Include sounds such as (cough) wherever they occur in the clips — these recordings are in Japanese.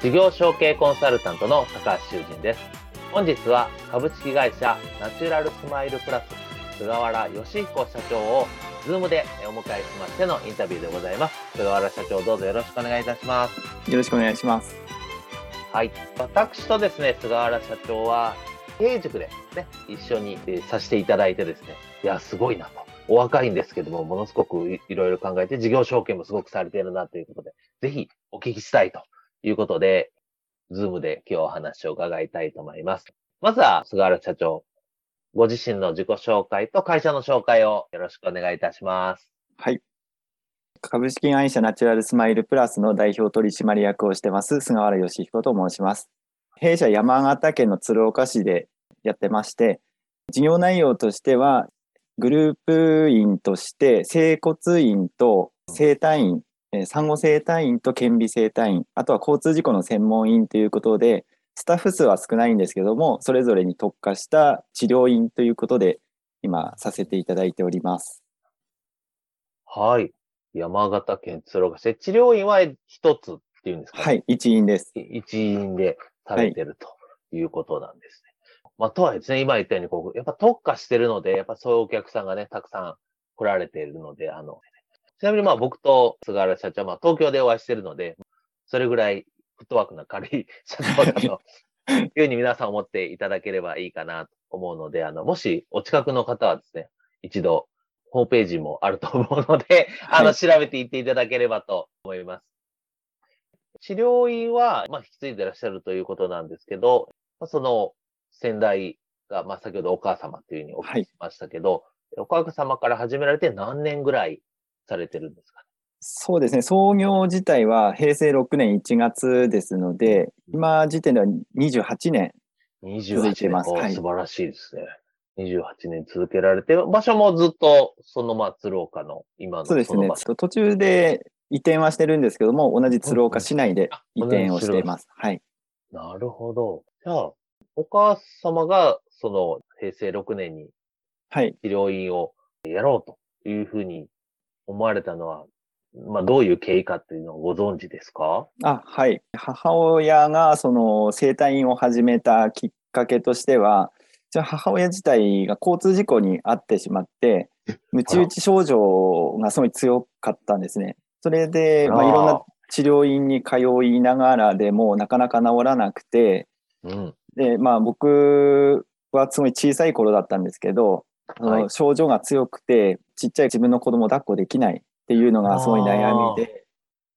事業承継コンサルタントの高橋修人です。本日は株式会社ナチュラルスマイルプラス菅原義彦社長を Zoom でお迎えしましてのインタビューでございます。菅原社長どうぞよろしくお願いいたします。よろしくお願いします。はい。私とですね、菅原社長は経営塾でね、一緒にさせていただいてですね、いや、すごいなと。お若いんですけども、ものすごくいろいろ考えて、事業承継もすごくされているなということで、ぜひお聞きしたいということで、 Zoom で今日お話を伺いたいと思います。まずは、菅原社長、ご自身の自己紹介と会社の紹介をよろしくお願いいたします。はい。株式会社ナチュラルスマイルプラスの代表取締役をしてます、菅原義彦と申します。弊社山形県の鶴岡市でやってまして、事業内容としては、グループ院として、整骨院と整体院えー、産後整体院と顕微整体院、あとは交通事故の専門員ということで、スタッフ数は少ないんですけども、それぞれに特化した治療院ということで、今させていただいております。はい。山形県鶴岡市。治療院は一つっていうんですか、ね、はい、一院です。一院でされてるということなんですね。はい、まあ、とはいですね、今言ったように、こう、やっぱ特化してるので、やっぱそういうお客さんがね、たくさん来られているので、あの、ちなみにまあ僕と菅原社長はまあ東京でお会いしてるので、それぐらいフットワークな軽い (laughs) 社長だというふうに皆さん思っていただければいいかなと思うので、あの、もしお近くの方はですね、一度ホームページもあると思うので、あの、調べていっていただければと思います。治療院は、まあ、引き継いでいらっしゃるということなんですけど、まあ、その先代が、まあ、先ほどお母様というふうにお聞きしましたけど、はい、お母様から始められて何年ぐらいされてるんですか、そうですね、創業自体は平成6年1月ですので、今時点では28年続いてます。はい、素晴らしいですね。28年続けられて、場所もずっとそのま鶴岡の今のそうですね。途中で移転はしてるんですけども、同じ鶴岡市内で移転をしています。はい。なるほど。じゃあ、お母様がその平成6年に治療院をやろうというふうに思われたのは、まあ、どういう経緯かっていうのをご存知ですか？あはい。母親がその生体院を始めたきっかけとしては、じゃ母親自体が交通事故に遭ってしまって、ムチ打ち症状がすごい強かったんですね。それで、まあ、いろんな治療院に通いながらでもなかなか治らなくて、うん、で、まあ僕はすごい小さい頃だったんですけど、はい、症状が強くて、ちっちゃい自分の子供を抱っこできないっていうのがすごい悩みで、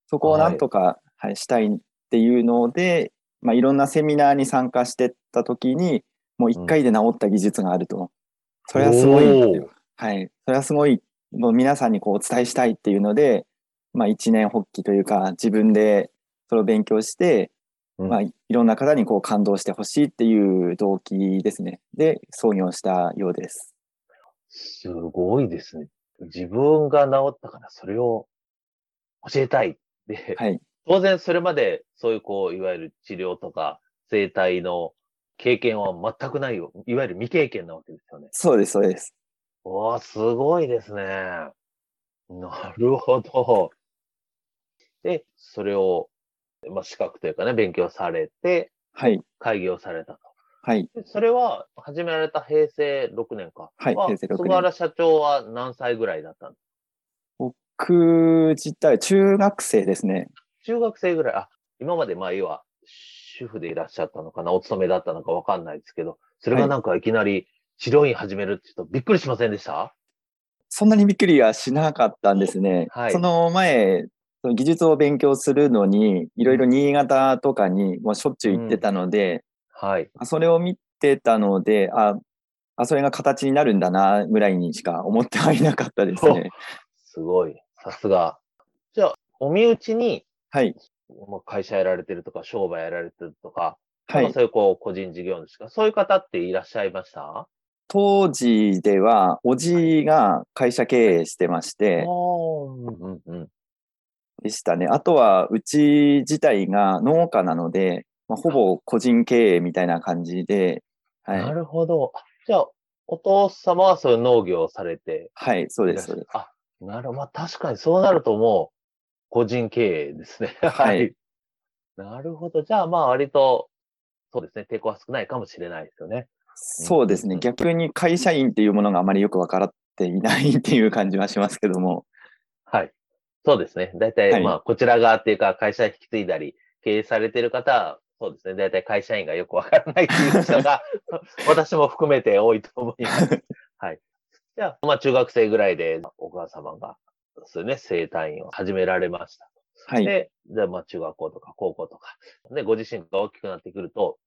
そこをなんとか、はい、したいっていうので、まあ、いろんなセミナーに参加してった時に、もう一回で治った技術があると。うん、それはすごい、はい。それはすごい、もう皆さんにこうお伝えしたいっていうので、まあ一年発起というか、自分でそれを勉強して、うん、まあいろんな方にこう感動してほしいっていう動機ですね。で、創業したようです。すごいですね。自分が治ったからそれを教えたい。で、はい、当然それまでそういうこう、いわゆる治療とか生態の経験は全くないよ。いわゆる未経験なわけですよね。そうです、そうです。おすごいですね。なるほど。で、それを、まあ、資格というかね、勉強されて、はい。会議をされたと。はい。それは、始められた平成6年か。はい、平成6年。菅原社長は何歳ぐらいだったんですか僕自体、中学生ですね。中学生ぐらい。あ、今までまあ、要は、主婦でいらっしゃったのかな、お勤めだったのかわかんないですけど、それがなんかいきなり治療院始めるって言うとびっくりしませんでした？そんなにびっくりはしなかったんですね。はいその前、その技術を勉強するのに、いろいろ新潟とかにもうしょっちゅう行ってたので、はい。それを見てたので、あ、あ、それが形になるんだな、ぐらいにしか思ってはいなかったですね。すごい。さすが。じゃあ、お身内に、はい。まあ、会社やられてるとか、商売やられてるとか、はい。まあそういうこう、個人事業主か、そういう方っていらっしゃいました？当時では、おじが会社経営してまして、おーうんうんうん。でしたね。あとは、うち自体が農家なので、まあ、ほぼ個人経営みたいな感じで、は。ないるほど。あじゃあ、お父様はそういう農業をされてはい、そうです。あ、なるほど。まあ確かにそうなるともう、個人経営ですね。(laughs) はい。なるほど。じゃあまあ割と、そうですね。抵抗は少ないかもしれないですよね。そうですね。うん逆に会社員っていうものがあまりよく分からっていないっていう感じはしますけども。はい。そうですね。大体、はいまあ、こちら側っていうか、会社引き継いだり、経営されてる方は、そうですね。大体会社員がよくわからないっていう人が、(laughs) 私も含めて多いと思います。(laughs) はい。じゃあ、まあ、中学生ぐらいで、お母様が、そうね、生体院を始められました。はい。で、じゃあ、まあ、中学校とか高校とか、ね、ご自身が大きくなってくると、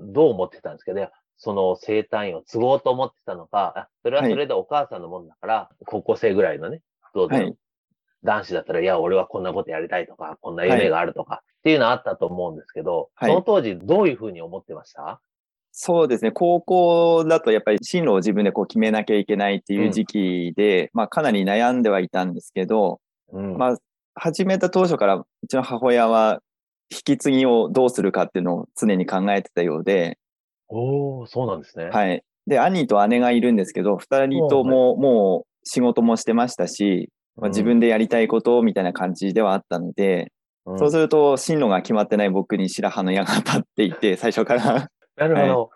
どう思ってたんですか？ね。その生体院を継ごうと思ってたのか、あそれはそれでお母さんのもんだから、高校生ぐらいのね、どうぞ、はい男子だったら、いや、俺はこんなことやりたいとか、こんな夢があるとか、っていうのはあったと思うんですけど、はいその当時どういうふうに思ってました？そうですね。高校だとやっぱり進路を自分でこう決めなきゃいけないっていう時期で、まあかなり悩んではいたんですけど、うん。まあ始めた当初からうちの母親は引き継ぎをどうするかっていうのを常に考えてたようで、おー、そうなんですね。はい。で、兄と姉がいるんですけど、二人とももう仕事もしてましたし、まあ、自分でやりたいことみたいな感じではあったので、うん、そうすると進路が決まってない僕に白羽の矢が立っていて、(laughs) 最初から。なるほど。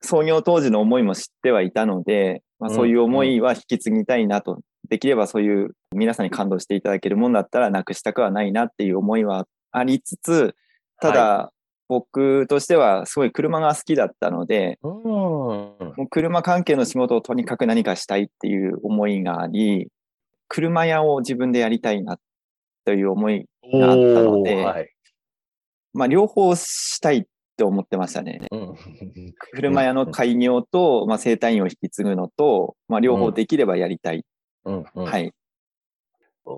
創業当時の思いも知ってはいたので、まあ、うん。そういう思いは引き継ぎたいなと、できればそういう皆さんに感動していただけるもんだったらなくしたくはないなっていう思いはありつつ、ただ、僕としてはすごい車が好きだったので、うん。もう車関係の仕事をとにかく何かしたいっていう思いがあり、車屋を自分でやりたいなという思い、があったのではい。まあ両方したいって思ってましたね。うん。(laughs) 車屋の開業と、まあ、生態院を引き継ぐのと、まあ両方できればやりたい。うん。うん。はい。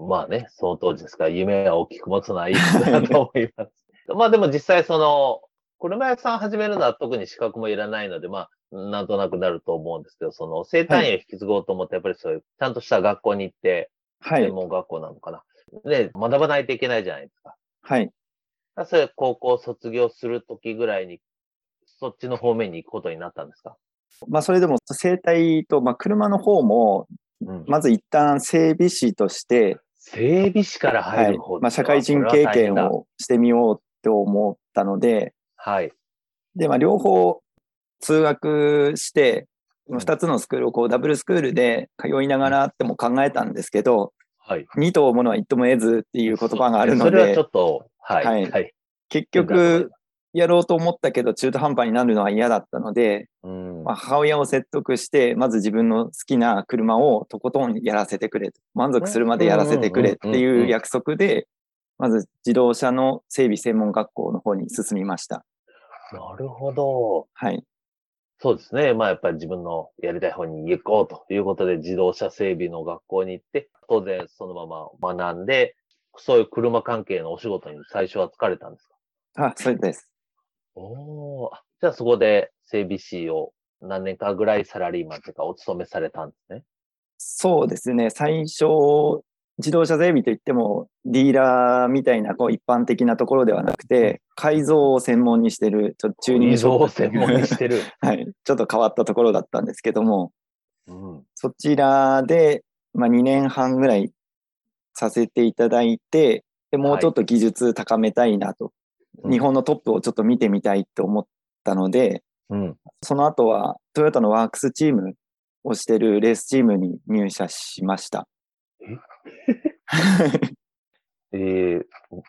まあね、その当時ですから、夢は大きく持つのはいいだと思います。(laughs) まあでも実際その、車屋さん始めるのは特に資格もいらないので、まあ、なんとなくなると思うんですけど、その生態院を引き継ごうと思って、やっぱりそういう、ちゃんとした学校に行って、はい専。門学校なのかな。で、学ばないといけないじゃないですか。はい。それ高校卒業するときぐらいに、そっちの方面に行くことになったんですか？まあそれでも生態と、まあ車の方も、うん。まず一旦整備士として、整備士からはい入る方。まあ社会人経験。をしてみようと思ったので、はい。で、まあ両方通学して、うん二つのスクールをこうダブルスクールで通いながらっても考えたんですけど、はい。二頭ものは一頭も得ずっていう言葉があるのでそれはちょ、っと、はい。はいはい。結局やろうと思ったけど中途半端になるのは嫌だったので、うんまあ、母親を説得して、まず自分の好きな車をとことんやらせてくれと。満足するまでやらせてくれっていう約束で、まず自動車の整備専門学校の方に進みました。なるほど。はい。そうですね。まあやっぱり自分のやりたい方に行こうということで自動車整備の学校に行って、当然そのまま学んで、そういう車関係のお仕事に最初は疲れたんですか？あ、そうです。おーあじゃあそこで整備士を何年かぐらいサラリーマンというかお勤めされたんですね。そうですね。最初、自動車整備といっても、ディーラーみたいなこう一般的なところではなくて、改造を専門にしてる、ちょっとチューニングショップを専門にしてる。(laughs) はい。ちょっと変わったところだったんですけども、うん。そちらで、まあ、2年半ぐらいさせていただいて、でもうちょっと技術高めたいなと、うん日本のトップをちょっと見てみたいと思ったので、うん。そその後はトヨタのワークスチームをしてるレースチームに入社しました。(laughs) えー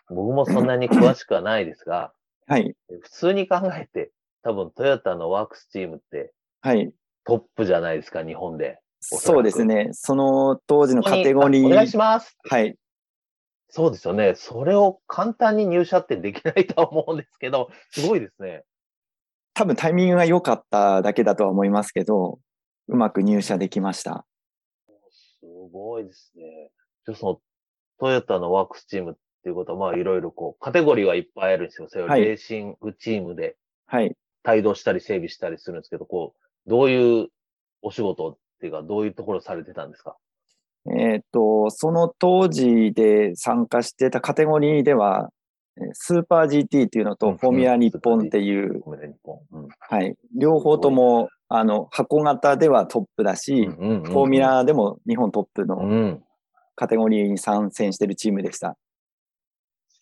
僕もそんなに詳しくはないですが、(laughs) はい。普通に考えて、多分トヨタのワークスチームって、はい。トップじゃないですか、日本で。おそうですね。その当時のカテゴリあお願いー、します。はい。そうですよね。それを簡単に入社ってできないとは思うんですけど、すごいですね。多分タイミングが良かっただけだとは思いますけど、うまく入社できました。すごいですね。じゃあその、トヨタのワークスチームっていうことは、まあいろいろこう、カテゴリーはいっぱいあるんですよ。それをはいレーシングチームではい。帯同したり整備したりするんですけど、こう、どういうお仕事っていうか、どういうところされてたんですか？えっ、と、その当時で参加してたカテゴリーでは、えースーパー GT っていうのうんとフォーミュラ日本っていう、はい。両方とも、あの、箱型ではトップだし、うんうんうんフォーミュラでも日本トップうのん。カテゴリーに参戦してるチームでした。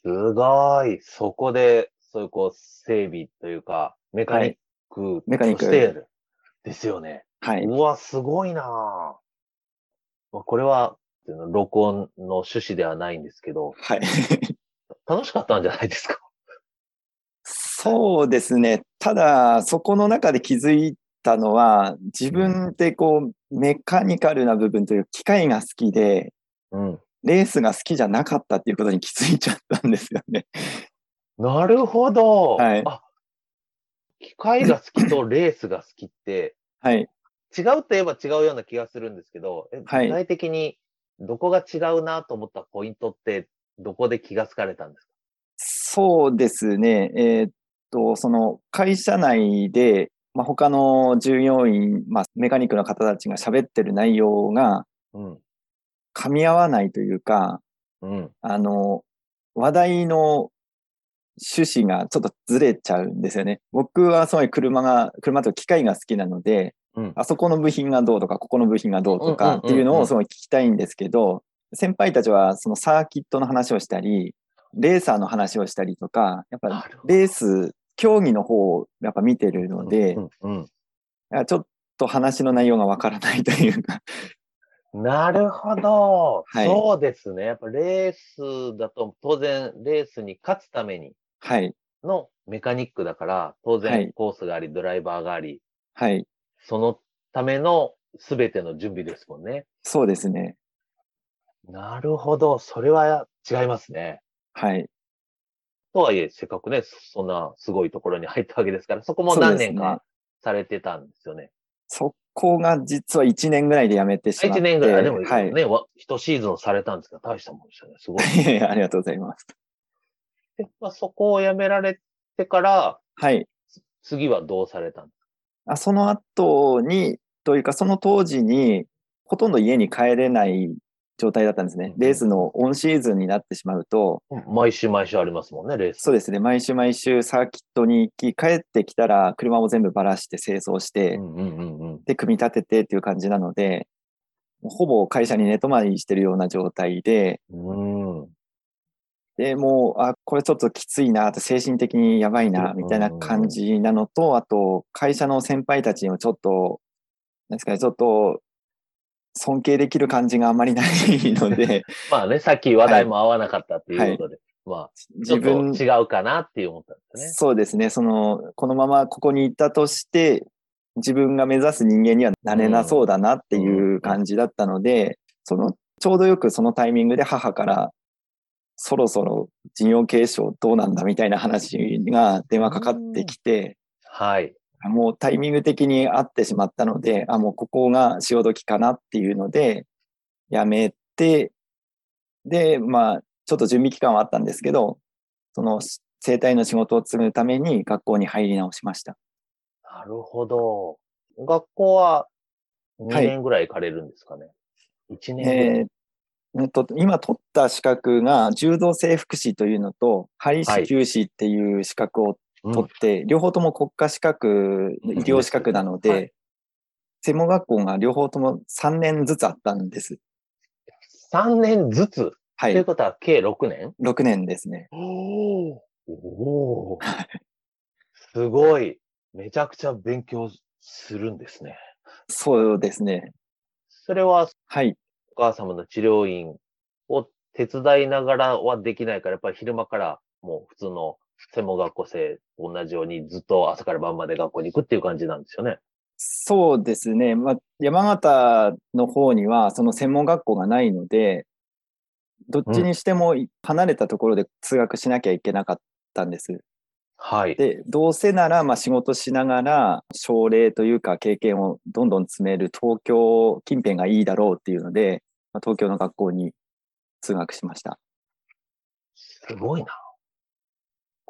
すごい。そこで、そういうこう、整備というか、メカニックメカニック。ですよね。はい。うわ、すごいなこれは、録音の趣旨ではないんですけど、はい。(laughs) 楽しかったんじゃないですか？そうですね。ただ、そこの中で気づいたのは、自分ってこう、メカニカルな部分という機械が好きで、うん。レースが好きじゃなかったっていうことに気づいちゃったんですよね。なるほど。はいあ、機械が好きとレースが好きって、はい。違うといえば違うような気がするんですけど、えはい具体的にどこが違うなと思ったポイントって、どこで気がつかれたんですか？そうですね。えーっと、その会社内で、まあ、他の従業員、まあ、メカニックの方たちが喋ってる内容がうん。噛み合わないというか、うん。あの、話題の趣旨がちょっとずれちゃうんですよね。僕はすごい車が、車と機械が好きなので、うん。あそこの部品がどうとか、ここの部品がどうとうんうんうんうんかっていうのをすごい聞きたいんですけど、先輩たちはそのサーキットの話をしたり、レーサーの話をしたりとか、やっぱレース、競技の方をやっぱ見てるので、うんうんいやちょっと話の内容がわからないというか、なるほど。はいそうですね。やっぱレースだと当然レースに勝つためにはい、のメカニックだから、当は然いコースがあり、ドライバーがあり、はい、そのための全ての準備ですもんね。そうですね。なるほど。それは違いますね。はい。とはいえ、せっかくね、そんなすごいところに入ったわけですから、そこも何年かされてたんですよね。そこが実は1年ぐらいで辞めてしまって。1年ぐらい。でもはい。ね、わ一シーズンされたんですが、大したもんでしたね。すごい。い (laughs) やありがとうございます。でまあ、そこを辞められてから、はい。次はどうされたんですあその後に、というかその当時に、ほとんど家に帰れない状態だったんですね。うんレースのオンシーズンになってしまうと、か毎週毎週ありますもんね、レース。そうですね、毎週毎週サーキットに行き、帰ってきたら車を全部ばらして清掃して、うんうんうんうん。で、組み立ててっていう感じなので、ほぼ会社に寝泊まりしてるような状態で、うん。で、もう、あ、これちょっときついな、精神的にやばいな、うんみたいな感じなのと、あと、会社の先輩たちにもちょっと、なんですかね、ちょっと、尊敬できる感じがあまりないので、(laughs) まあね、さっき話題も合わなかったっていうことで、まあ、ちょっ自分、と違うかなって思ったんですね。そうですね、その、このままここに行ったとして、自分が目指す人間にはなれなそうだなっていう感じだったので、その、ちょうどよくそのタイミングで母から、そろそろ事業継承どうなんだみたいな話が電話かかってきて、はい。もうタイミング的に合ってしまったので、あ、もうここが潮時かなっていうので、やめて、で、まあ、ちょっと準備期間はあったんですけど、その生態の仕事を継ぐために学校に入り直しました。なるほど。学校は2はい年ぐらい行かれるんですかね？1年ぐらい。えーうんと今取った資格が柔道整復師というのと、針師灸師っていう資格をうん取って、両方とも国家資格、医療資格なので、はい専門学校が両方とも3年ずつあったんです。3年ずつ？はい。ということは、計6年？6年ですね。おおすごい。めちゃくちゃ勉強するんですね。そうですね。それは、はい。お母様の治療院を手伝いながらはできないから、やっぱり昼間からもう普通の専門学校生と同じようにずっと朝から晩まで学校に行くっていう感じなんですよね。そうですね。まあ、山形の方にはその専門学校がないので、どっちにしても離れたところで通学しなきゃいけなかったんです。はい。で、どうせなら、まあ、仕事しながら、症例というか経験をどんどん詰める東京近辺がいいだろうっていうので、まあ、東京の学校に通学しました。すごいな。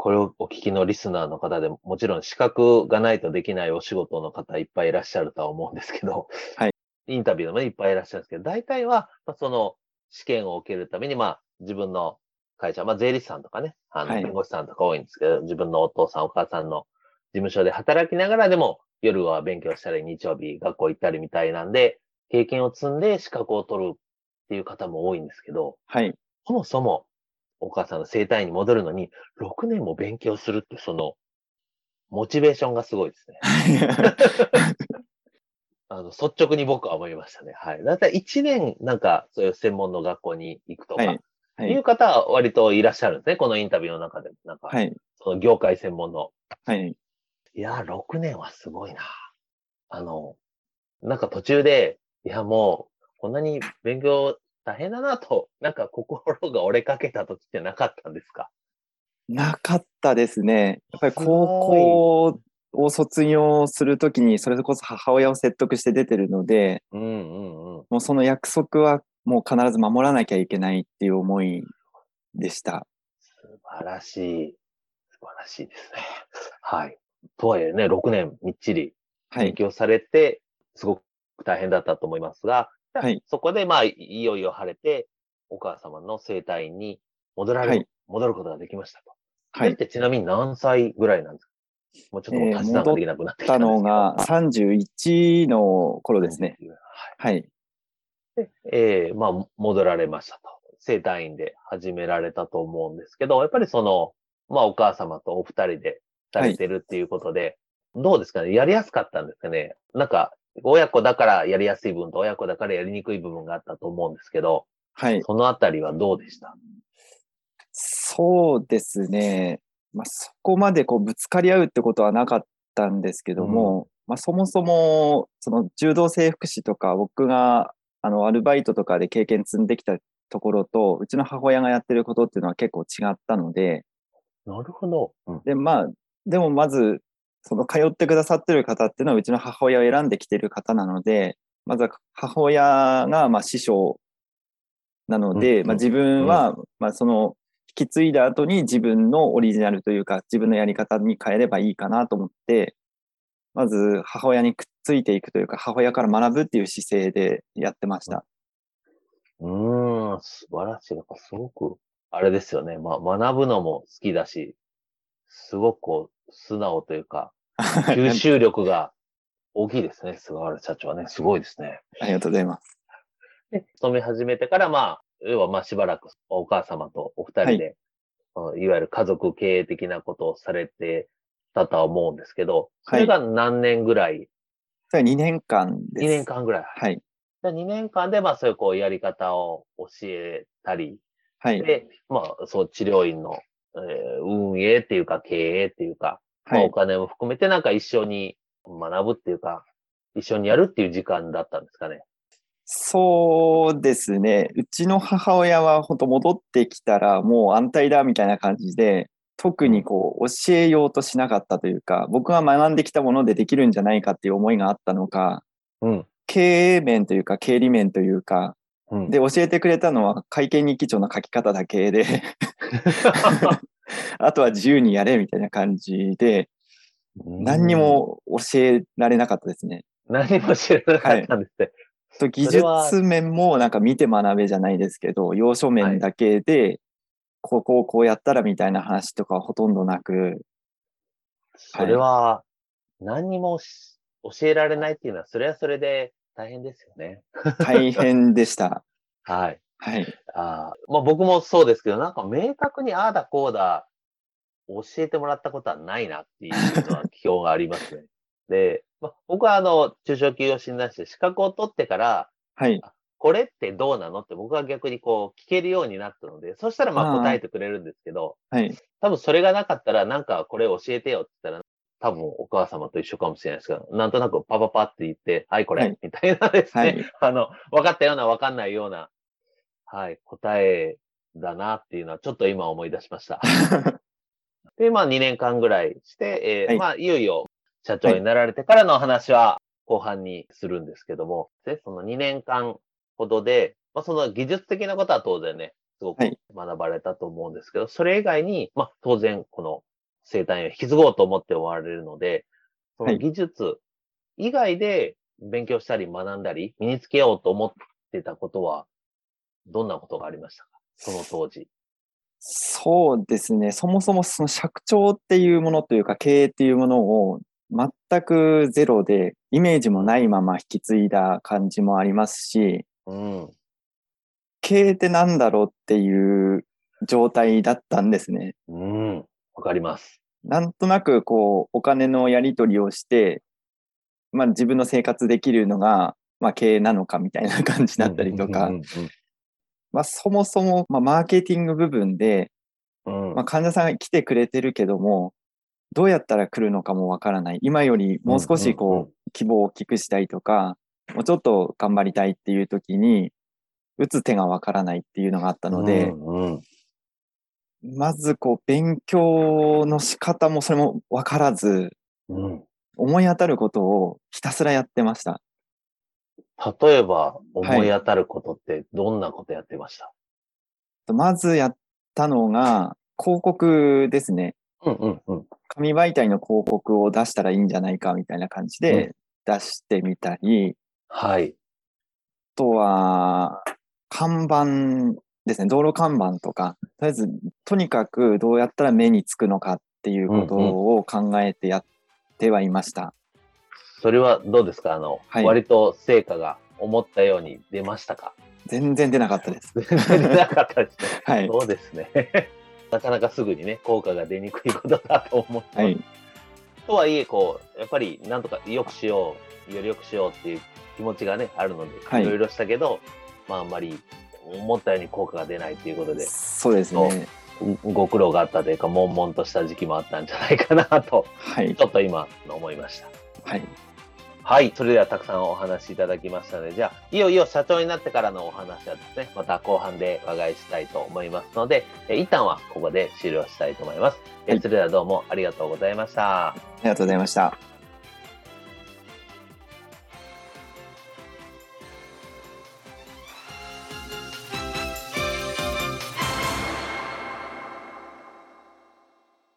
これをお聞きのリスナーの方でも、もちろん資格がないとできないお仕事の方いっぱいいらっしゃるとは思うんですけど、はい。インタビューのもいっぱいいらっしゃるんですけど、大体は、まあ、その試験を受けるために、まあ、自分の会社、まあ、税理士さんとかね、あの、はい弁護士さんとか多いんですけど、自分のお父さん、お母さんの事務所で働きながらでも、夜は勉強したり、日曜日学校行ったりみたいなんで、経験を積んで資格を取るっていう方も多いんですけど、はい。そもそも、お母さんの生態に戻るのに、6年も勉強するって、その、モチベーションがすごいですね。(laughs) あの、率直に僕は思いましたね。はい。だいたい1年、なんか、そういう専門の学校に行くとか、はいはいいう方は割といらっしゃるんですね。このインタビューの中でも。なんか、はい。その業界専門の。はい。いやー、6年はすごいな。あの、なんか途中で、いや、もう、こんなに勉強大変だなと、(laughs) なんか心が折れかけた時ってなかったんですか？なかったですね。やっぱり高校を卒業するときに、それこそ母親を説得して出てるので、うんうんうん。もうその約束はもう必ず守らなきゃいけないっていう思いでした。素晴らしい。素晴らしいですね。はい。とはいえね、6年みっちりはい。勉強されて、すごく大変だったと思いますが、はい (laughs) そこでまあ、いいよいよ晴れて、お母様の生態院に戻られる、はい戻ることができましたと。はい。ってちなみに何歳ぐらいなんですか？もうちょっともうえー足し算ができなくなってきたたんですけど。のが31の頃ですね。はい。はい。で、えーまあ、戻られましたと。生体院で始められたと思うんですけど、やっぱりその、まあ、お母様とお二人でされてるっていうことで、どうですかね？やりやすかったんですかね？なんか、親子だからやりやすい部分と親子だからやりにくい部分があったと思うんですけど、はい。そのあたりはどうでした？そうですね。まあ、そこまでこうぶつかり合うってことはなかったんですけども、まあ、そもそも、その柔道整復師とか、僕が、あの、アルバイトとかで経験積んできたところと、うちの母親がやってることっていうのは結構違ったので、なるほど。うん。で、まあ、でもまず、その通ってくださってる方っていうのはうちの母親を選んできてる方なので、まずは母親がまあ師匠なので、うんまあ自分は、まあその引き継いだ後に自分のオリジナルというか自分のやり方に変えればいいかなと思って、まず母親にくっついていくというか母親から学ぶっていう姿勢でやってました。うーん、素晴らしい。なんかすごく、あれですよね。まあ、学ぶのも好きだし、すごくこう、素直という (laughs) か、吸収力が大きいですね。菅原社長はね。すごいですね。ありがとうございます。で、勤め始めてから、まあ、要はまあしばらくお母様とお二人で、うんいわゆる家族経営的なことをされてたとは思うんですけど、それが何年ぐらい、それは2年間です。2年間ぐらい。はい。で2年間で、まあそういうこうやり方を教えたり、はい。で、まあそう治療院の、えー運営っていうか経営っていうか、まはいあお。金も含めてなんか一緒に学ぶっていうか、一緒にやるっていう時間だったんですかね。そうですね。うちの母親は本当戻ってきたらもう安泰だみたいな感じで、特にこう教えようとしなかったというか、僕が学んできたものでできるんじゃないかっていう思いがあったのか、うん。経営面というか経理面というか、うん、で教えてくれたのは会計日記帳の書き方だけで、(laughs) あとは自由にやれみたいな感じで、何にも教えられなかったですね。何も知らなかったんですね。と技それは術面もなんか見て学べじゃないですけど、要所面だけで、ここをこうやったらみたいな話とかはほとんどなく、それは、何にもし教えられないっていうのは、それはそれで大変ですよね。大変でした。(laughs) はい。はい。あーまあ僕もそうですけど、なんか明確にああだこうだ教えてもらったことはないなっていうのは基本がありますね。(laughs) で、まあ、僕はあの、中小企業診断士で資格を取ってから、はい。これってどうなのって僕は逆にこう聞けるようになったので、そしたらまあ答えてくれるんですけど、はい。多分それがなかったらなんかこれ教えてよって言ったら多分お母様と一緒かもしれないですけど、なんとなくパパパって言って、はい、これ、はい。みたいなですね、はい。あの、分かったような分かんないような、はい、答えだなっていうのはちょっと今思い出しました。(laughs) で、まあ2年間ぐらいして、えーはい。まあいよいよ社長になられてからの話は後半にするんですけども、で、その2年間ほどで、まあその技術的なことは当然ね、すごくはい。学ばれたと思うんですけど、それ以外に、まあ当然この生態を引き継ごうと思って終われるので、その技術以外で勉強したり学んだり身につけようと思ってたことは、どんなことがありましたか？その当時。そうですね。そもそもその尺長っていうものというか経営っていうものを全くゼロでイメージもないまま引き継いだ感じもありますし、うん。経営ってなんだろうっていう状態だったんですね。うん。わかります。なんとなくこうお金のやり取りをして、まあ自分の生活できるのが、まあ経営なのかみたいな感じだったりとかうん、まあそもそも、まあ、マーケティング部分で。まあ、患者さんが来てくれてるけども、どうやったら来るのかもわからない。今よりもう少しこう、希望を大きくしたいとか、もうちょっと頑張りたいっていう時に、打つ手がわからないっていうのがあったので、うんうんまずこう、勉強の仕方もそれもわからず、うん思い当たることをひたすらやってました。例えば、思い当たることってどんなことやってました、まずやったのが、広告ですね。うんうんうん。紙媒体の広告を出したらいいんじゃないかみたいな感じで出してみたり、はい。あとは、看板ですね、道路看板とか、とりあえず、とにかくどうやったら目につくのかっていうことを考えてやってはいました。それはどうですか？あの、はい割と成果が思ったように出ましたか？全然出なかったです。全然出なかったですね。(laughs) はい。そうですね。(laughs) なかなかすぐにね、効果が出にくいことだと思って。はい。とはいえ、こう、やっぱりなんとか良くしよう、より良くしようっていう気持ちがね、あるので、はいいろいろしたけど、まああんまり思ったように効果が出ないということで、そうですね。ご苦労があったというか、悶々とした時期もあったんじゃないかなと、はい。ちょっと今思いました。はい。はい。それではたくさんお話しいただきましたので、じゃあ、いよいよ社長になってからのお話はですね、また後半でお伺いしたいと思いますので、え一旦はここで終了したいと思います。えはいそれではどうもありがとうございました。ありがとうございました。